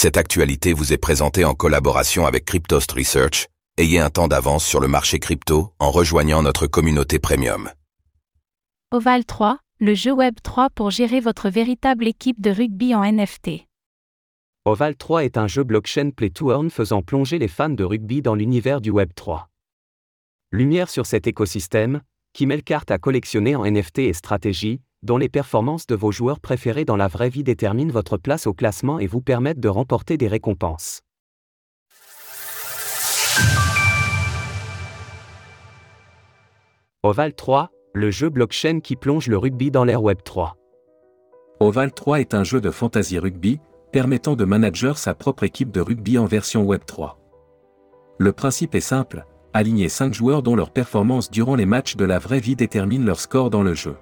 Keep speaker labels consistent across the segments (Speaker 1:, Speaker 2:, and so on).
Speaker 1: Cette actualité vous est présentée en collaboration avec Cryptost Research. Ayez un temps d'avance sur le marché crypto en rejoignant notre communauté premium.
Speaker 2: Oval 3, le jeu Web 3 pour gérer votre véritable équipe de rugby en NFT.
Speaker 3: Oval 3 est un jeu blockchain play to earn faisant plonger les fans de rugby dans l'univers du Web 3. Lumière sur cet écosystème, qui mêle cartes à collectionner en NFT et stratégie, dont les performances de vos joueurs préférés dans la vraie vie déterminent votre place au classement et vous permettent de remporter des récompenses. Oval 3, le jeu blockchain qui plonge le rugby dans l'ère Web 3.
Speaker 4: Oval 3 est un jeu de fantasy rugby, permettant de manager sa propre équipe de rugby en version Web 3. Le principe est simple, aligner 5 joueurs dont leur performance durant les matchs de la vraie vie détermine leur score dans le jeu.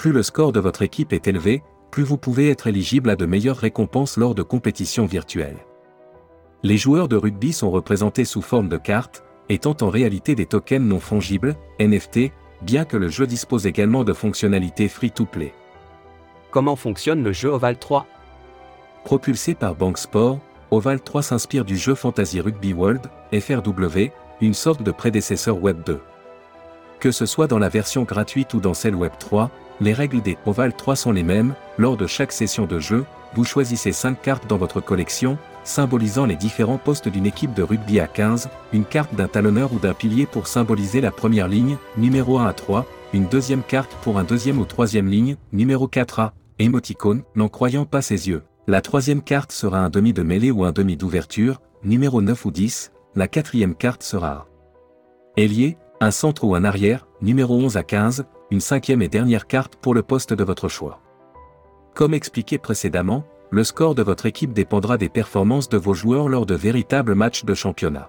Speaker 4: Plus le score de votre équipe est élevé, plus vous pouvez être éligible à de meilleures récompenses lors de compétitions virtuelles. Les joueurs de rugby sont représentés sous forme de cartes, étant en réalité des tokens non fongibles, NFT, bien que le jeu dispose également de fonctionnalités free-to-play.
Speaker 3: Comment fonctionne le jeu Oval 3
Speaker 4: Propulsé par Bank Sport, Oval 3 s'inspire du jeu Fantasy Rugby World, FRW, une sorte de prédécesseur Web 2. Que ce soit dans la version gratuite ou dans celle Web 3, les règles des Oval 3 sont les mêmes, lors de chaque session de jeu, vous choisissez 5 cartes dans votre collection, symbolisant les différents postes d'une équipe de rugby à 15, une carte d'un talonneur ou d'un pilier pour symboliser la première ligne, numéro 1 à 3, une deuxième carte pour un deuxième ou troisième ligne, numéro 4 à, émoticône, n'en croyant pas ses yeux. La troisième carte sera un demi de mêlée ou un demi d'ouverture, numéro 9 ou 10, la quatrième carte sera ailier, un centre ou un arrière, numéro 11 à 15, une cinquième et dernière carte pour le poste de votre choix. Comme expliqué précédemment, le score de votre équipe dépendra des performances de vos joueurs lors de véritables matchs de championnat.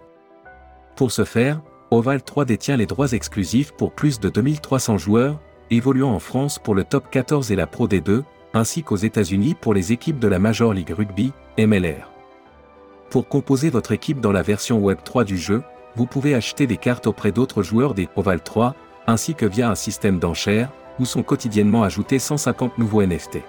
Speaker 4: Pour ce faire, Oval 3 détient les droits exclusifs pour plus de 2300 joueurs, évoluant en France pour le top 14 et la Pro D2, ainsi qu'aux États-Unis pour les équipes de la Major League Rugby, MLR. Pour composer votre équipe dans la version Web 3 du jeu, vous pouvez acheter des cartes auprès d'autres joueurs des Oval 3, ainsi que via un système d'enchères, où sont quotidiennement ajoutés 150 nouveaux NFT.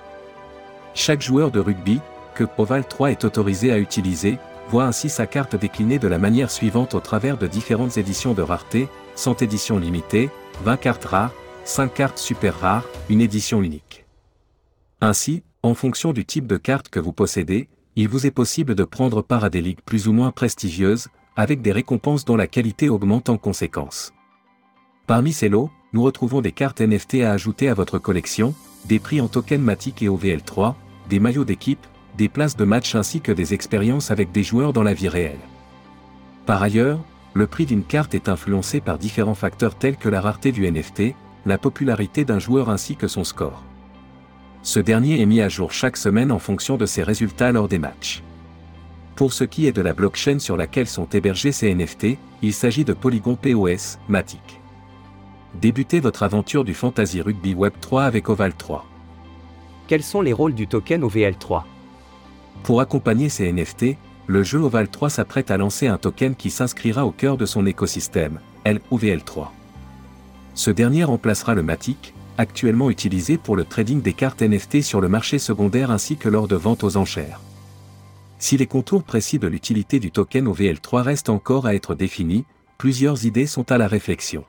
Speaker 4: Chaque joueur de rugby, que Oval 3 est autorisé à utiliser, voit ainsi sa carte déclinée de la manière suivante au travers de différentes éditions de rareté, 100 éditions limitées, 20 cartes rares, 5 cartes super rares, une édition unique. Ainsi, en fonction du type de carte que vous possédez, il vous est possible de prendre part à des ligues plus ou moins prestigieuses, avec des récompenses dont la qualité augmente en conséquence. Parmi ces lots, nous retrouvons des cartes NFT à ajouter à votre collection, des prix en token Matic et OVL3, des maillots d'équipe, des places de match ainsi que des expériences avec des joueurs dans la vie réelle. Par ailleurs, le prix d'une carte est influencé par différents facteurs tels que la rareté du NFT, la popularité d'un joueur ainsi que son score. Ce dernier est mis à jour chaque semaine en fonction de ses résultats lors des matchs. Pour ce qui est de la blockchain sur laquelle sont hébergés ces NFT, il s'agit de Polygon POS, Matic. Débutez votre aventure du Fantasy Rugby Web 3 avec Oval 3.
Speaker 3: Quels sont les rôles du token OVL3
Speaker 4: Pour accompagner ces NFT, le jeu Oval 3 s'apprête à lancer un token qui s'inscrira au cœur de son écosystème, LOVL3. Ce dernier remplacera le Matic, actuellement utilisé pour le trading des cartes NFT sur le marché secondaire ainsi que lors de ventes aux enchères. Si les contours précis de l'utilité du token OVL3 restent encore à être définis, plusieurs idées sont à la réflexion.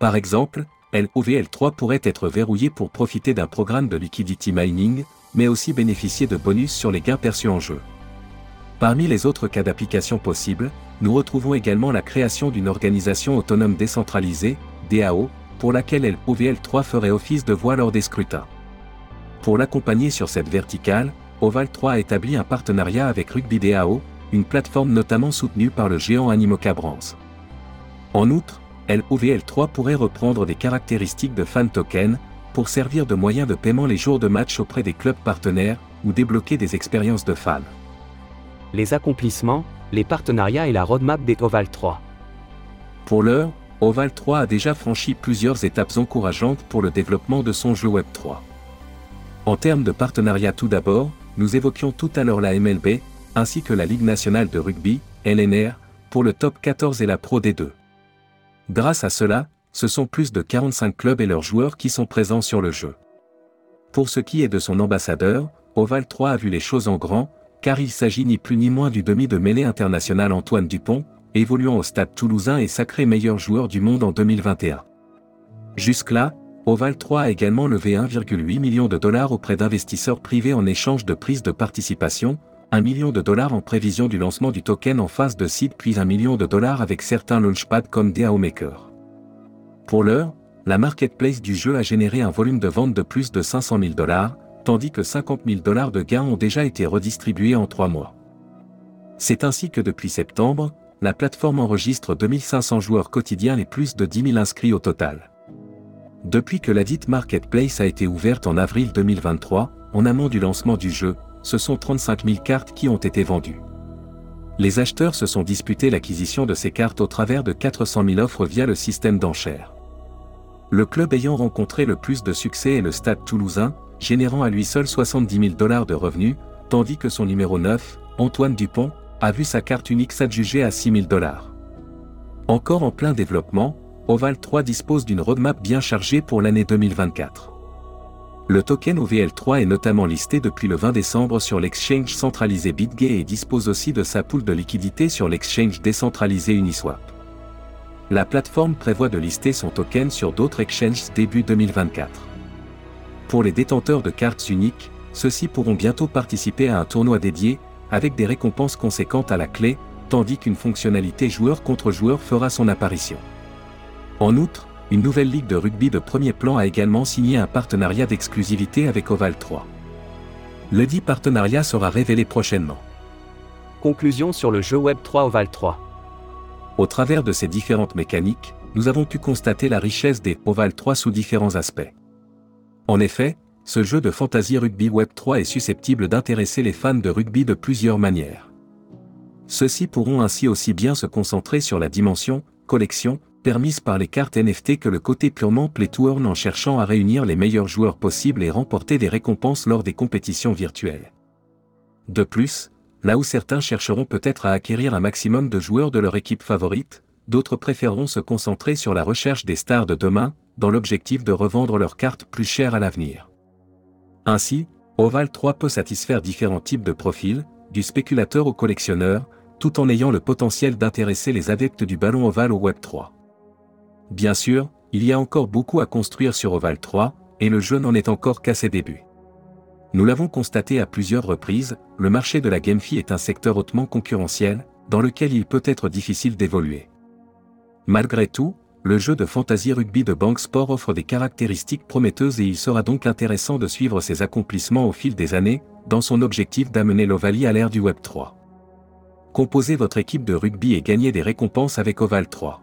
Speaker 4: Par exemple, LOVL3 pourrait être verrouillé pour profiter d'un programme de liquidity mining, mais aussi bénéficier de bonus sur les gains perçus en jeu. Parmi les autres cas d'application possibles, nous retrouvons également la création d'une organisation autonome décentralisée, DAO, pour laquelle LOVL3 ferait office de voix lors des scrutins. Pour l'accompagner sur cette verticale, Oval 3 a établi un partenariat avec Rugby DAO, une plateforme notamment soutenue par le géant Animoca Brands. En outre, LOVL3 pourrait reprendre des caractéristiques de fan token, pour servir de moyen de paiement les jours de match auprès des clubs partenaires, ou débloquer des expériences de fans.
Speaker 3: Les accomplissements, les partenariats et la roadmap des Oval 3.
Speaker 4: Pour l'heure, Oval 3 a déjà franchi plusieurs étapes encourageantes pour le développement de son jeu Web 3. En termes de partenariat tout d'abord, nous évoquions tout à l'heure la MLB, ainsi que la Ligue nationale de rugby, LNR, pour le top 14 et la Pro D2. Grâce à cela, ce sont plus de 45 clubs et leurs joueurs qui sont présents sur le jeu. Pour ce qui est de son ambassadeur, Oval 3 a vu les choses en grand, car il s'agit ni plus ni moins du demi de mêlée international Antoine Dupont, évoluant au stade toulousain et sacré meilleur joueur du monde en 2021. Jusque-là, Oval 3 a également levé 1,8 million de dollars auprès d'investisseurs privés en échange de prise de participation, 1 million de dollars en prévision du lancement du token en phase de seed puis 1 million de dollars avec certains launchpads comme DAO Maker. Pour l'heure, la marketplace du jeu a généré un volume de vente de plus de 500 000 dollars, tandis que 50 000 dollars de gains ont déjà été redistribués en trois mois. C'est ainsi que depuis septembre, la plateforme enregistre 2500 joueurs quotidiens et plus de 10 000 inscrits au total. Depuis que la dite marketplace a été ouverte en avril 2023, en amont du lancement du jeu, ce sont 35 000 cartes qui ont été vendues. Les acheteurs se sont disputés l'acquisition de ces cartes au travers de 400 000 offres via le système d'enchères. Le club ayant rencontré le plus de succès est le Stade toulousain, générant à lui seul 70 000 dollars de revenus, tandis que son numéro 9, Antoine Dupont, a vu sa carte unique s'adjuger à 6 000 dollars. Encore en plein développement, Oval 3 dispose d'une roadmap bien chargée pour l'année 2024. Le token OVL3 est notamment listé depuis le 20 décembre sur l'exchange centralisé BitGay et dispose aussi de sa poule de liquidité sur l'exchange décentralisé Uniswap. La plateforme prévoit de lister son token sur d'autres exchanges début 2024. Pour les détenteurs de cartes uniques, ceux-ci pourront bientôt participer à un tournoi dédié, avec des récompenses conséquentes à la clé, tandis qu'une fonctionnalité joueur contre joueur fera son apparition. En outre, une nouvelle ligue de rugby de premier plan a également signé un partenariat d'exclusivité avec Oval 3. Le dit partenariat sera révélé prochainement.
Speaker 3: Conclusion sur le jeu Web 3 Oval 3.
Speaker 4: Au travers de ces différentes mécaniques, nous avons pu constater la richesse des Oval 3 sous différents aspects. En effet, ce jeu de fantasy rugby Web 3 est susceptible d'intéresser les fans de rugby de plusieurs manières. Ceux-ci pourront ainsi aussi bien se concentrer sur la dimension, collection, permise par les cartes NFT que le côté purement play to earn en cherchant à réunir les meilleurs joueurs possibles et remporter des récompenses lors des compétitions virtuelles. De plus, Là où certains chercheront peut-être à acquérir un maximum de joueurs de leur équipe favorite, d'autres préféreront se concentrer sur la recherche des stars de demain, dans l'objectif de revendre leurs cartes plus chères à l'avenir. Ainsi, Oval 3 peut satisfaire différents types de profils, du spéculateur au collectionneur, tout en ayant le potentiel d'intéresser les adeptes du ballon Oval au Web 3. Bien sûr, il y a encore beaucoup à construire sur Oval 3, et le jeu n'en est encore qu'à ses débuts. Nous l'avons constaté à plusieurs reprises, le marché de la GameFi est un secteur hautement concurrentiel, dans lequel il peut être difficile d'évoluer. Malgré tout, le jeu de fantasy rugby de Bank Sport offre des caractéristiques prometteuses et il sera donc intéressant de suivre ses accomplissements au fil des années, dans son objectif d'amener l'Ovalie à l'ère du Web 3. Composez votre équipe de rugby et gagnez des récompenses avec Oval 3.